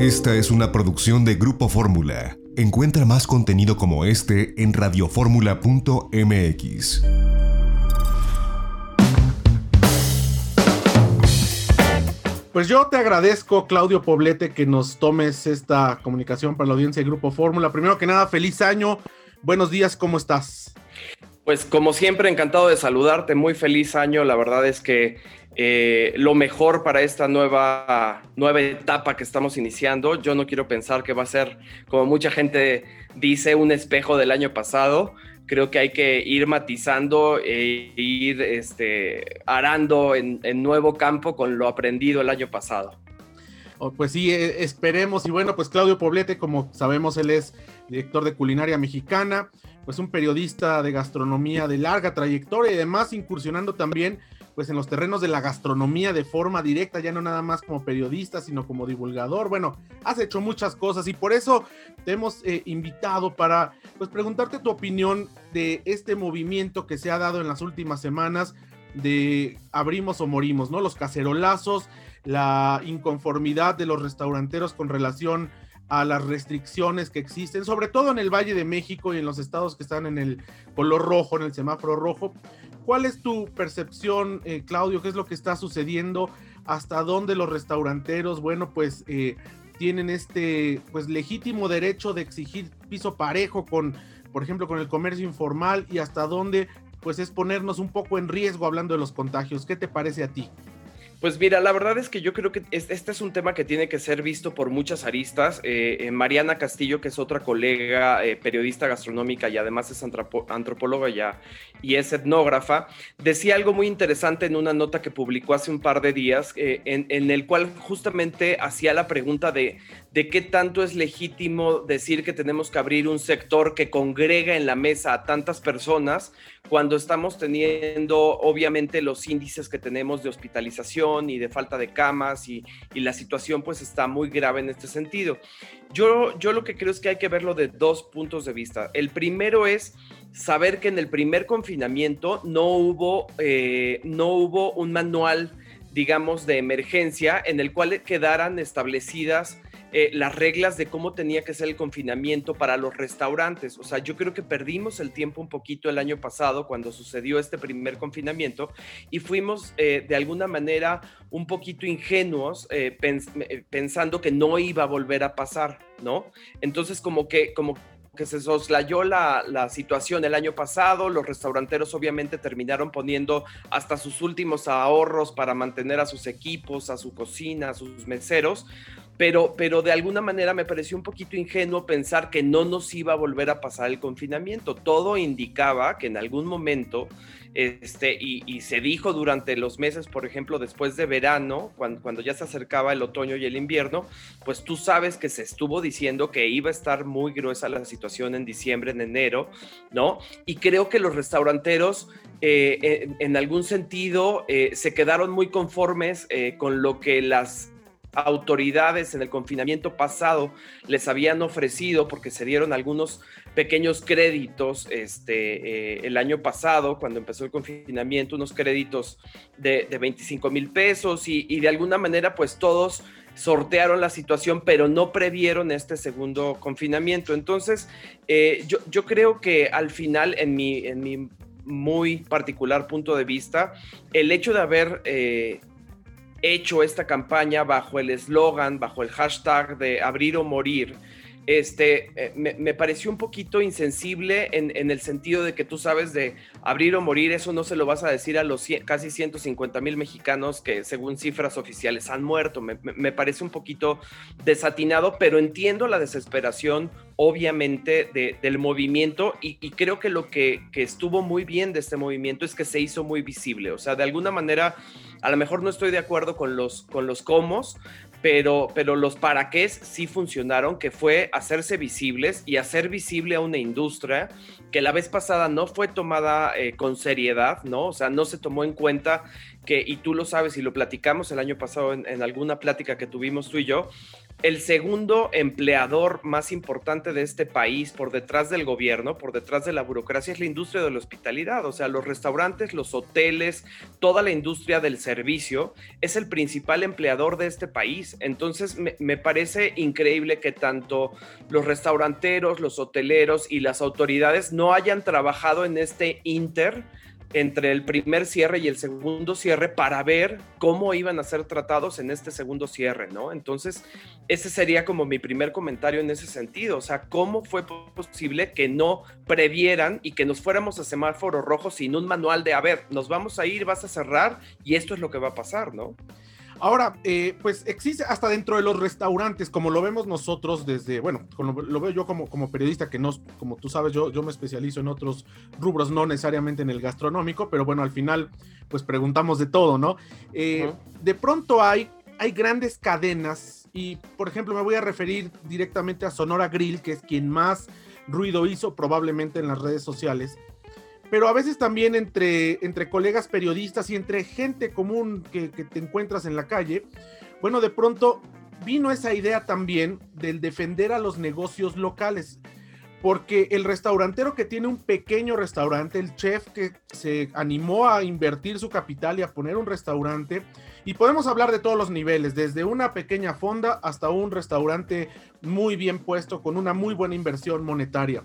Esta es una producción de Grupo Fórmula. Encuentra más contenido como este en radioformula.mx. Pues yo te agradezco, Claudio Poblete, que nos tomes esta comunicación para la audiencia de Grupo Fórmula. Primero que nada, feliz año. Buenos días, ¿cómo estás? Pues como siempre, encantado de saludarte, muy feliz año. La verdad es que eh, lo mejor para esta nueva, nueva etapa que estamos iniciando. Yo no quiero pensar que va a ser, como mucha gente dice, un espejo del año pasado. Creo que hay que ir matizando e ir este, arando en, nuevo campo con lo aprendido el año pasado. Oh, pues sí, eh, esperemos. Y bueno, pues Claudio Poblete, como sabemos, él es director de Culinaria Mexicana, pues un periodista de gastronomía de larga trayectoria y además incursionando también pues en los terrenos de la gastronomía de forma directa, ya no nada más como periodista, sino como divulgador. Bueno, has hecho muchas cosas y por eso te hemos eh, invitado para pues preguntarte tu opinión de este movimiento que se ha dado en las últimas semanas de abrimos o morimos, ¿no? Los cacerolazos, la inconformidad de los restauranteros con relación las restricciones que existen, sobre todo en el Valle de México y en los estados que están en el color rojo, en el semáforo rojo, ¿Cuál es tu percepción, eh, Claudio? ¿Qué es lo que está sucediendo? ¿Hasta dónde los restauranteros, bueno, pues eh, tienen este, pues legítimo derecho de exigir piso parejo con, por ejemplo, con el comercio informal y hasta dónde, pues es ponernos un poco en riesgo hablando de los contagios? ¿Qué te parece a ti? Pues mira, la verdad es que yo creo que este es un tema que tiene que ser visto por muchas aristas. Eh, eh, Mariana Castillo, que es otra colega eh, periodista gastronómica y además es antropóloga ya y es etnógrafa, decía algo muy interesante en una nota que publicó hace un par de días, en, en, el cual justamente hacía la pregunta de, de qué tanto es legítimo decir que tenemos que abrir un sector que congrega en la mesa a tantas personas cuando estamos teniendo obviamente los índices que tenemos de hospitalización y de falta de camas y, la situación pues está muy grave en este sentido. Yo, yo lo que creo es que hay que verlo de dos puntos de vista. El primero es saber que en el primer confinamiento no hubo, eh, no hubo un manual digamos, de emergencia en el cual quedaran establecidas eh, las reglas de cómo tenía que ser el confinamiento para los restaurantes. O sea, yo creo que perdimos el tiempo un poquito el año pasado cuando sucedió este primer confinamiento y fuimos eh, de alguna manera un poquito ingenuos eh, pensando que no iba a volver a pasar, ¿no? Entonces como que, como que se soslayó la, la, situación el año pasado, los restauranteros obviamente terminaron poniendo hasta sus últimos ahorros para mantener a sus equipos, a su cocina, a sus meseros, pero, pero de alguna manera me pareció un poquito ingenuo pensar que no nos iba a volver a pasar el confinamiento. Todo indicaba que en algún momento, este, y, se dijo durante los meses, por ejemplo, después de verano, cuando, cuando ya se acercaba el otoño y el invierno, pues tú sabes que se estuvo diciendo que iba a estar muy gruesa la situación en diciembre, en enero, ¿no? Y creo que los restauranteros eh, en, algún sentido eh, se quedaron muy conformes eh, con lo que las autoridades en el confinamiento pasado les habían ofrecido, porque se dieron algunos pequeños créditos este, eh, el año pasado, cuando empezó el confinamiento, unos créditos de, 25 mil pesos y, de alguna manera pues todos sortearon la situación, pero no previeron este segundo confinamiento. Entonces, eh, yo, yo, creo que al final, en mi, en mi muy particular punto de vista, el hecho de haber... Eh, hecho esta campaña bajo el eslogan, bajo el hashtag de abrir o morir, este, eh, me, pareció un poquito insensible en, el sentido de que tú sabes de abrir o morir, eso no se lo vas a decir a los casi 150 mil mexicanos que según cifras oficiales han muerto. Me, parece un poquito desatinado, pero entiendo la desesperación, obviamente, del movimiento y, creo que lo que, que estuvo muy bien de este movimiento es que se hizo muy visible. O sea, de alguna manera a lo mejor no estoy de acuerdo con los, con los comos, pero, pero los para qué sí funcionaron, que fue hacerse visibles y hacer visible a una industria que la vez pasada no fue tomada eh, con seriedad, ¿no? O sea, no se tomó en cuenta que, y tú lo sabes y lo platicamos el año pasado en, alguna plática que tuvimos tú y yo, el segundo empleador más importante de este país por detrás del gobierno, por detrás de la burocracia, es la industria de la hospitalidad. O sea, los restaurantes, los hoteles, toda la industria del servicio es el principal empleador de este país. Entonces, me parece increíble que tanto los restauranteros, los hoteleros y las autoridades no hayan trabajado en este inter entre el primer cierre y el segundo cierre para ver cómo iban a ser tratados en este segundo cierre, ¿no? Entonces, ese sería como mi primer comentario en ese sentido, o sea, cómo fue posible que no previeran y que nos fuéramos a semáforo rojo sin un manual de, a ver, nos vamos a ir, vas a cerrar y esto es lo que va a pasar, ¿no? Ahora, eh, pues existe hasta dentro de los restaurantes, como lo vemos nosotros desde, bueno, lo, veo yo como, como periodista, que no, como tú sabes, yo, yo me especializo en otros rubros, no necesariamente en el gastronómico, pero bueno, al final, pues preguntamos de todo, ¿no? Eh, de pronto hay, hay grandes cadenas y, por ejemplo, me voy a referir directamente a Sonora Grill, que es quien más ruido hizo probablemente en las redes sociales pero a veces también entre, entre colegas periodistas y entre gente común que, te encuentras en la calle, bueno, de pronto vino esa idea también del defender a los negocios locales, porque el restaurantero que tiene un pequeño restaurante, el chef que se animó a invertir su capital y a poner un restaurante, y podemos hablar de todos los niveles, desde una pequeña fonda hasta un restaurante muy bien puesto con una muy buena inversión monetaria.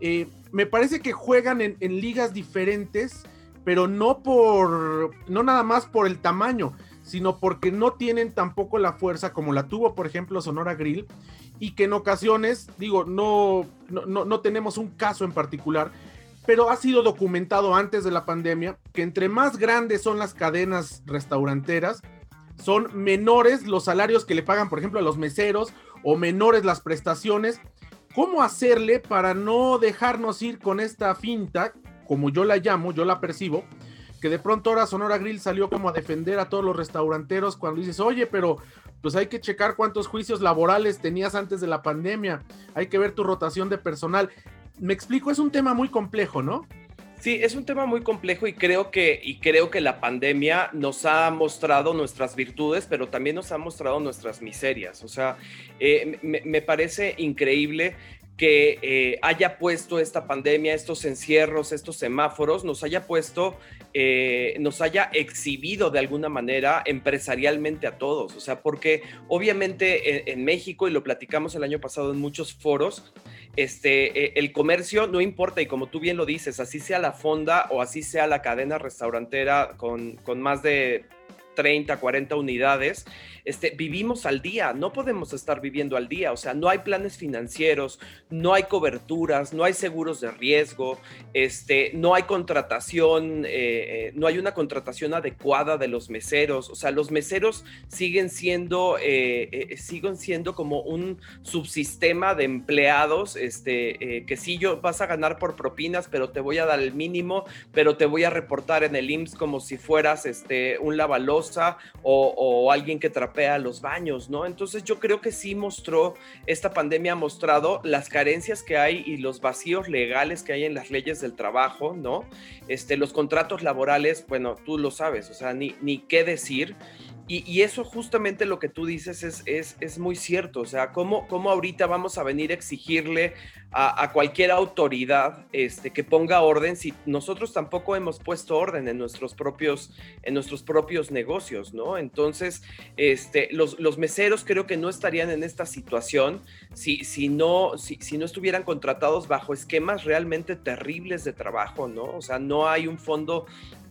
Eh, me parece que juegan en, ligas diferentes, pero no por, no nada más por el tamaño, sino porque no tienen tampoco la fuerza como la tuvo, por ejemplo, Sonora Grill, y que en ocasiones, digo, no, no, no tenemos un caso en particular, pero ha sido documentado antes de la pandemia que entre más grandes son las cadenas restauranteras, son menores los salarios que le pagan, por ejemplo, a los meseros o menores las prestaciones cómo hacerle para no dejarnos ir con esta finta, como yo la llamo, yo la percibo, que de pronto ahora Sonora Grill salió como a defender a todos los restauranteros cuando dices, oye, pero pues hay que checar cuántos juicios laborales tenías antes de la pandemia, hay que ver tu rotación de personal. Me explico, es un tema muy complejo, ¿no? Sí, es un tema muy complejo y creo que, y creo que la pandemia nos ha mostrado nuestras virtudes, pero también nos ha mostrado nuestras miserias. O sea, eh, me, parece increíble que eh, haya puesto esta pandemia, estos encierros, estos semáforos, nos haya puesto, eh, nos haya exhibido de alguna manera empresarialmente a todos. O sea, porque obviamente en, México, y lo platicamos el año pasado en muchos foros, este, eh, el comercio no importa, y como tú bien lo dices, así sea la fonda o así sea la cadena restaurantera con, con más de 30, 40 unidades, este, vivimos al día, no podemos estar viviendo al día, o sea, no hay planes financieros, no hay coberturas, no hay seguros de riesgo, este, no hay contratación, eh, eh, no hay una contratación adecuada de los meseros, o sea, los meseros siguen siendo, eh, siguen siendo como un subsistema de empleados, este, que sí yo vas a ganar por propinas, pero te voy a dar el mínimo, pero te voy a reportar en el IMSS como si fueras este, un o, o alguien que trapea los baños, ¿no? Entonces yo creo que sí mostró, esta pandemia ha mostrado las carencias que hay y los vacíos legales que hay en las leyes del trabajo, ¿no? Este, los contratos laborales, bueno, tú lo sabes, o sea, ni, ni qué decir. Y, eso justamente lo que tú dices es, es, es muy cierto, o sea, ¿cómo, ¿cómo, ahorita vamos a venir a exigirle a, cualquier autoridad este, que ponga orden si nosotros tampoco hemos puesto orden en nuestros propios, en nuestros propios negocios, ¿no? Entonces, este, los, los meseros creo que no estarían en esta situación si, si, no, si, si no estuvieran contratados bajo esquemas realmente terribles de trabajo, ¿no? O sea, no hay un fondo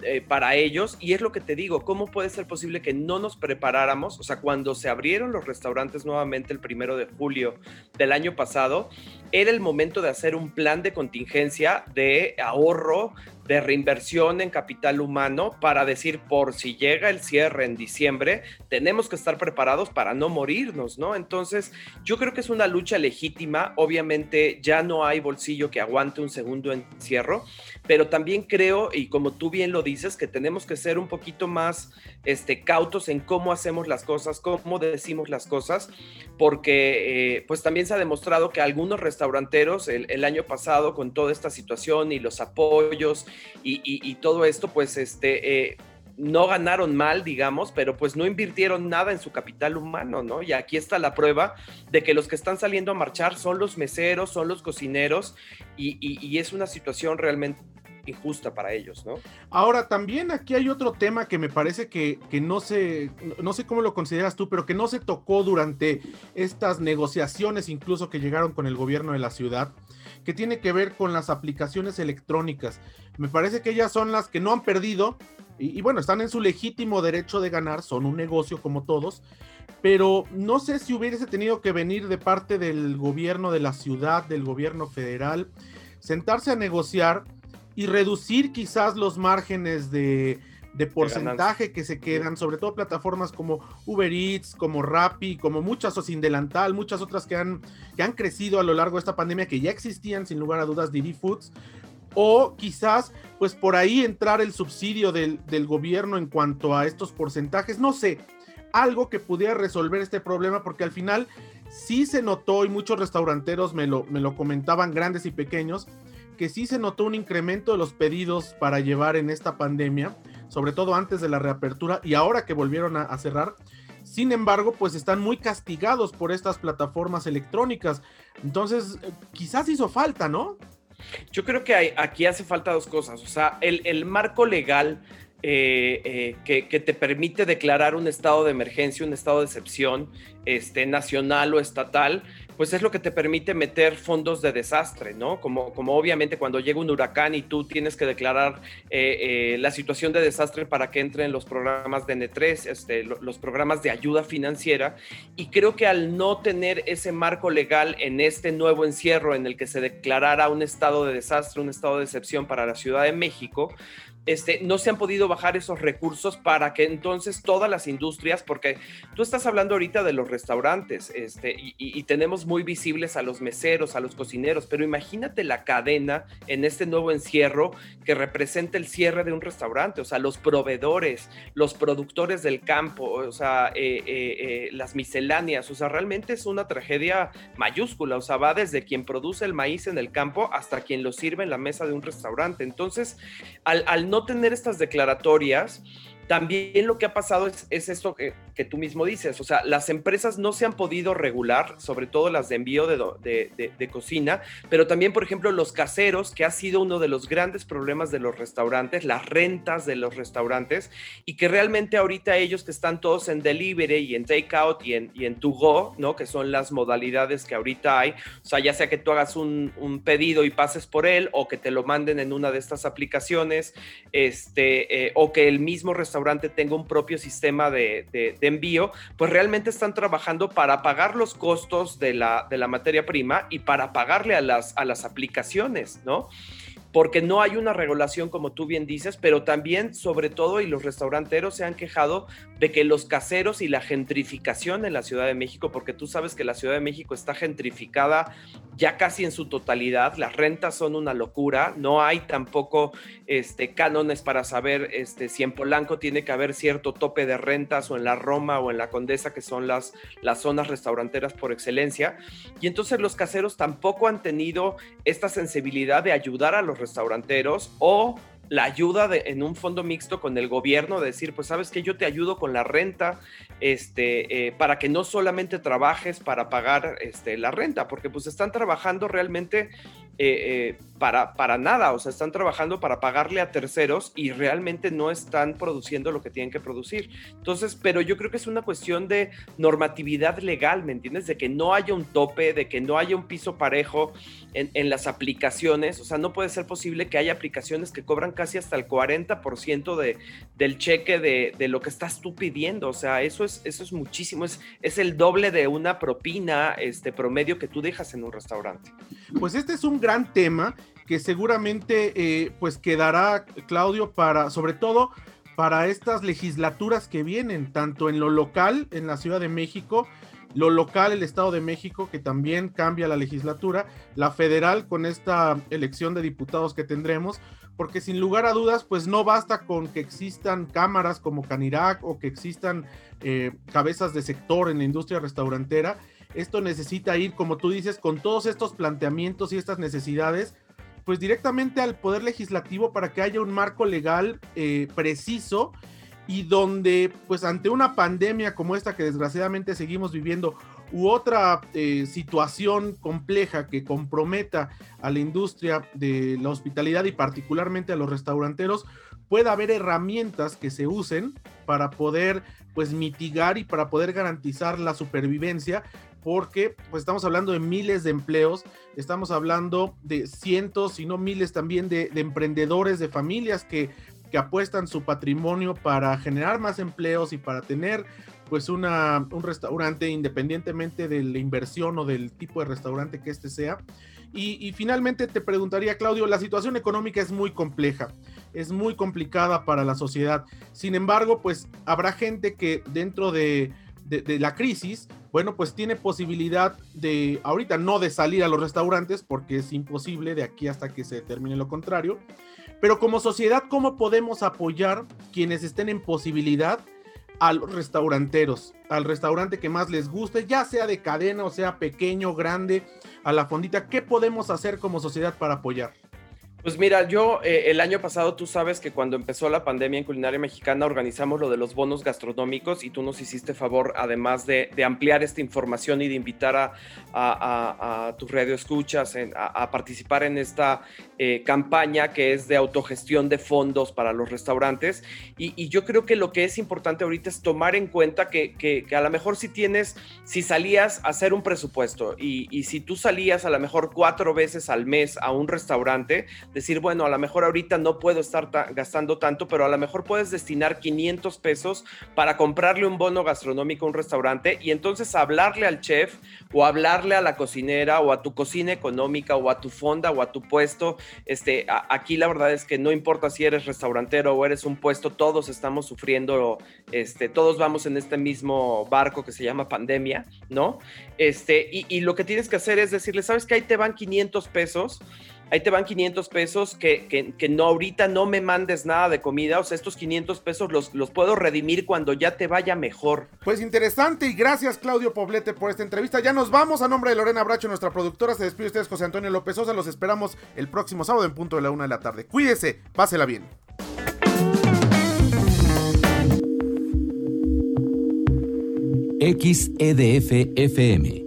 eh, para ellos y es lo que te digo, ¿cómo puede ser posible que no nos preparáramos? O sea, cuando se abrieron los restaurantes nuevamente el primero de julio del año pasado, era el momento de hacer un plan de contingencia de ahorro de reinversión en capital humano para decir, por si llega el cierre en diciembre, tenemos que estar preparados para no morirnos, ¿no? Entonces, yo creo que es una lucha legítima. Obviamente, ya no hay bolsillo que aguante un segundo encierro, pero también creo, y como tú bien lo dices, que tenemos que ser un poquito más este, cautos en cómo hacemos las cosas, cómo decimos las cosas, porque eh, pues también se ha demostrado que algunos restauranteros el, el año pasado con toda esta situación y los apoyos y, todo esto, pues este, eh, no ganaron mal, digamos, pero pues no invirtieron nada en su capital humano, ¿no? Y aquí está la prueba de que los que están saliendo a marchar son los meseros, son los cocineros, y, es una situación realmente injusta para ellos, ¿no? Ahora, también aquí hay otro tema que me parece que, que, no sé, no sé cómo lo consideras tú, pero que no se tocó durante estas negociaciones incluso que llegaron con el gobierno de la ciudad, que tiene que ver con las aplicaciones electrónicas. Me parece que ellas son las que no han perdido, y, bueno, están en su legítimo derecho de ganar, son un negocio como todos, pero no sé si hubiese tenido que venir de parte del gobierno de la ciudad, del gobierno federal, sentarse a negociar y reducir quizás los márgenes de, porcentaje que se quedan, sobre todo plataformas como Uber Eats, como Rappi, como muchas o Sin Delantal, muchas otras que han, que han crecido a lo largo de esta pandemia, que ya existían sin lugar a dudas, Didi Foods, o quizás pues por ahí entrar el subsidio del, gobierno en cuanto a estos porcentajes, no sé, algo que pudiera resolver este problema porque al final sí se notó y muchos restauranteros me lo, me lo comentaban grandes y pequeños, que sí se notó un incremento de los pedidos para llevar en esta pandemia, sobre todo antes de la reapertura y ahora que volvieron a cerrar. Sin embargo, pues están muy castigados por estas plataformas electrónicas. Entonces, eh, quizás hizo falta, ¿no? Yo creo que aquí hace falta dos cosas. O sea, el, marco legal eh, eh, que, te permite declarar un estado de emergencia, un estado de excepción, este, nacional o estatal, pues es lo que te permite meter fondos de desastre, ¿no? Como, como obviamente cuando llega un huracán y tú tienes que declarar eh, eh, la situación de desastre para que entren los programas de N3, este, los programas de ayuda financiera. Y creo que al no tener ese marco legal en este nuevo encierro en el que se declarara un estado de desastre, un estado de excepción para la Ciudad de México, este, no se han podido bajar esos recursos para que entonces todas las industrias, porque tú estás hablando ahorita de los restaurantes este, y, tenemos muy visibles a los meseros, a los cocineros, pero imagínate la cadena en este nuevo encierro que representa el cierre de un restaurante, o sea, los proveedores, los productores del campo, o sea, eh, eh, eh, las misceláneas, o sea, realmente es una tragedia mayúscula, o sea, va desde quien produce el maíz en el campo hasta quien lo sirve en la mesa de un restaurante. Entonces, al, al no tener estas declaratorias, también lo que ha pasado es, esto que, tú mismo dices, o sea, las empresas no se han podido regular, sobre todo las de envío de, cocina, pero también, por ejemplo, los caseros, que ha sido uno de los grandes problemas de los restaurantes, las rentas de los restaurantes, y que realmente ahorita ellos que están todos en delivery y en takeout y en, y en to go, ¿no? Que son las modalidades que ahorita hay, o sea, ya sea que tú hagas un, pedido y pases por él, o que te lo manden en una de estas aplicaciones, este, eh, o que el mismo restaurante restaurante tenga un propio sistema de, envío, pues realmente están trabajando para pagar los costos de la, materia prima y para pagarle a las aplicaciones, ¿no? Porque no hay una regulación como tú bien dices, pero también, sobre todo, y los restauranteros se han quejado de que los caseros y la gentrificación en la Ciudad de México, porque tú sabes que la Ciudad de México está gentrificada ya casi en su totalidad, las rentas son una locura, no hay tampoco este, cánones para saber este, si en Polanco tiene que haber cierto tope de rentas o en la Roma o en la Condesa, que son las, las zonas restauranteras por excelencia, y entonces los caseros tampoco han tenido esta sensibilidad de ayudar a los restauranteros o la ayuda de, en un fondo mixto con el gobierno, de decir, pues sabes que yo te ayudo con la renta, este, eh, para que no solamente trabajes para pagar este, la renta, porque pues están trabajando realmente eh, eh, para, para nada, o sea, están trabajando para pagarle a terceros y realmente no están produciendo lo que tienen que producir. Entonces, pero yo creo que es una cuestión de normatividad legal, ¿me entiendes? De que no haya un tope, de que no haya un piso parejo en, las aplicaciones, o sea, no puede ser posible que haya aplicaciones que cobran casi hasta el 40% de, del cheque de, de, lo que estás tú pidiendo, o sea, eso es, eso es muchísimo, es, es el doble de una propina este, promedio que tú dejas en un restaurante. Pues este es un gran tema que seguramente eh, pues quedará, Claudio, para, sobre todo para estas legislaturas que vienen, tanto en lo local, en la Ciudad de México, lo local, el Estado de México, que también cambia la legislatura, la federal con esta elección de diputados que tendremos, porque sin lugar a dudas, pues no basta con que existan cámaras como Canirac o que existan eh, cabezas de sector en la industria restaurantera, esto necesita ir, como tú dices, con todos estos planteamientos y estas necesidades, pues directamente al Poder Legislativo para que haya un marco legal eh, preciso y donde pues ante una pandemia como esta que desgraciadamente seguimos viviendo u otra eh, situación compleja que comprometa a la industria de la hospitalidad y particularmente a los restauranteros, pueda haber herramientas que se usen para poder pues mitigar y para poder garantizar la supervivencia porque pues estamos hablando de miles de empleos, estamos hablando de cientos, si no miles también de, de emprendedores, de familias que que apuestan su patrimonio para generar más empleos y para tener pues una, un restaurante independientemente de la inversión o del tipo de restaurante que este sea. Y, finalmente te preguntaría, Claudio, la situación económica es muy compleja, es muy complicada para la sociedad. Sin embargo, pues habrá gente que dentro de, de la crisis, bueno, pues tiene posibilidad de, ahorita no de salir a los restaurantes, porque es imposible de aquí hasta que se termine lo contrario, pero como sociedad, ¿cómo podemos apoyar quienes estén en posibilidad a los restauranteros, al restaurante que más les guste, ya sea de cadena o sea pequeño, grande, a la fondita? ¿Qué podemos hacer como sociedad para apoyar? Pues mira, yo eh, el año pasado tú sabes que cuando empezó la pandemia en culinaria mexicana organizamos lo de los bonos gastronómicos y tú nos hiciste favor además de, ampliar esta información y de invitar a, a, tus radioescuchas a, participar en esta eh, campaña que es de autogestión de fondos para los restaurantes. Y, yo creo que lo que es importante ahorita es tomar en cuenta que, que, a lo mejor si tienes, si salías a hacer un presupuesto y, y si tú salías a lo mejor cuatro veces al mes a un restaurante, decir, bueno, a lo mejor ahorita no puedo estar gastando tanto, pero a lo mejor puedes destinar 500 pesos para comprarle un bono gastronómico a un restaurante y entonces hablarle al chef o hablarle a la cocinera o a tu cocina económica o a tu fonda o a tu puesto. Este, aquí la verdad es que no importa si eres restaurantero o eres un puesto, todos estamos sufriendo, este, todos vamos en este mismo barco que se llama pandemia, ¿no? Este, y, y lo que tienes que hacer es decirle, ¿sabes que ahí te van 500 pesos? Ahí te van 500 pesos que, que, no ahorita no me mandes nada de comida, o sea, estos 500 pesos los, los puedo redimir cuando ya te vaya mejor. Pues interesante y gracias Claudio Poblete por esta entrevista. Ya nos vamos a nombre de Lorena Bracho, nuestra productora. Se despide ustedes José Antonio López Sosa. Los esperamos el próximo sábado en punto de la una de la tarde. Cuídese, pásela bien. XEDF FM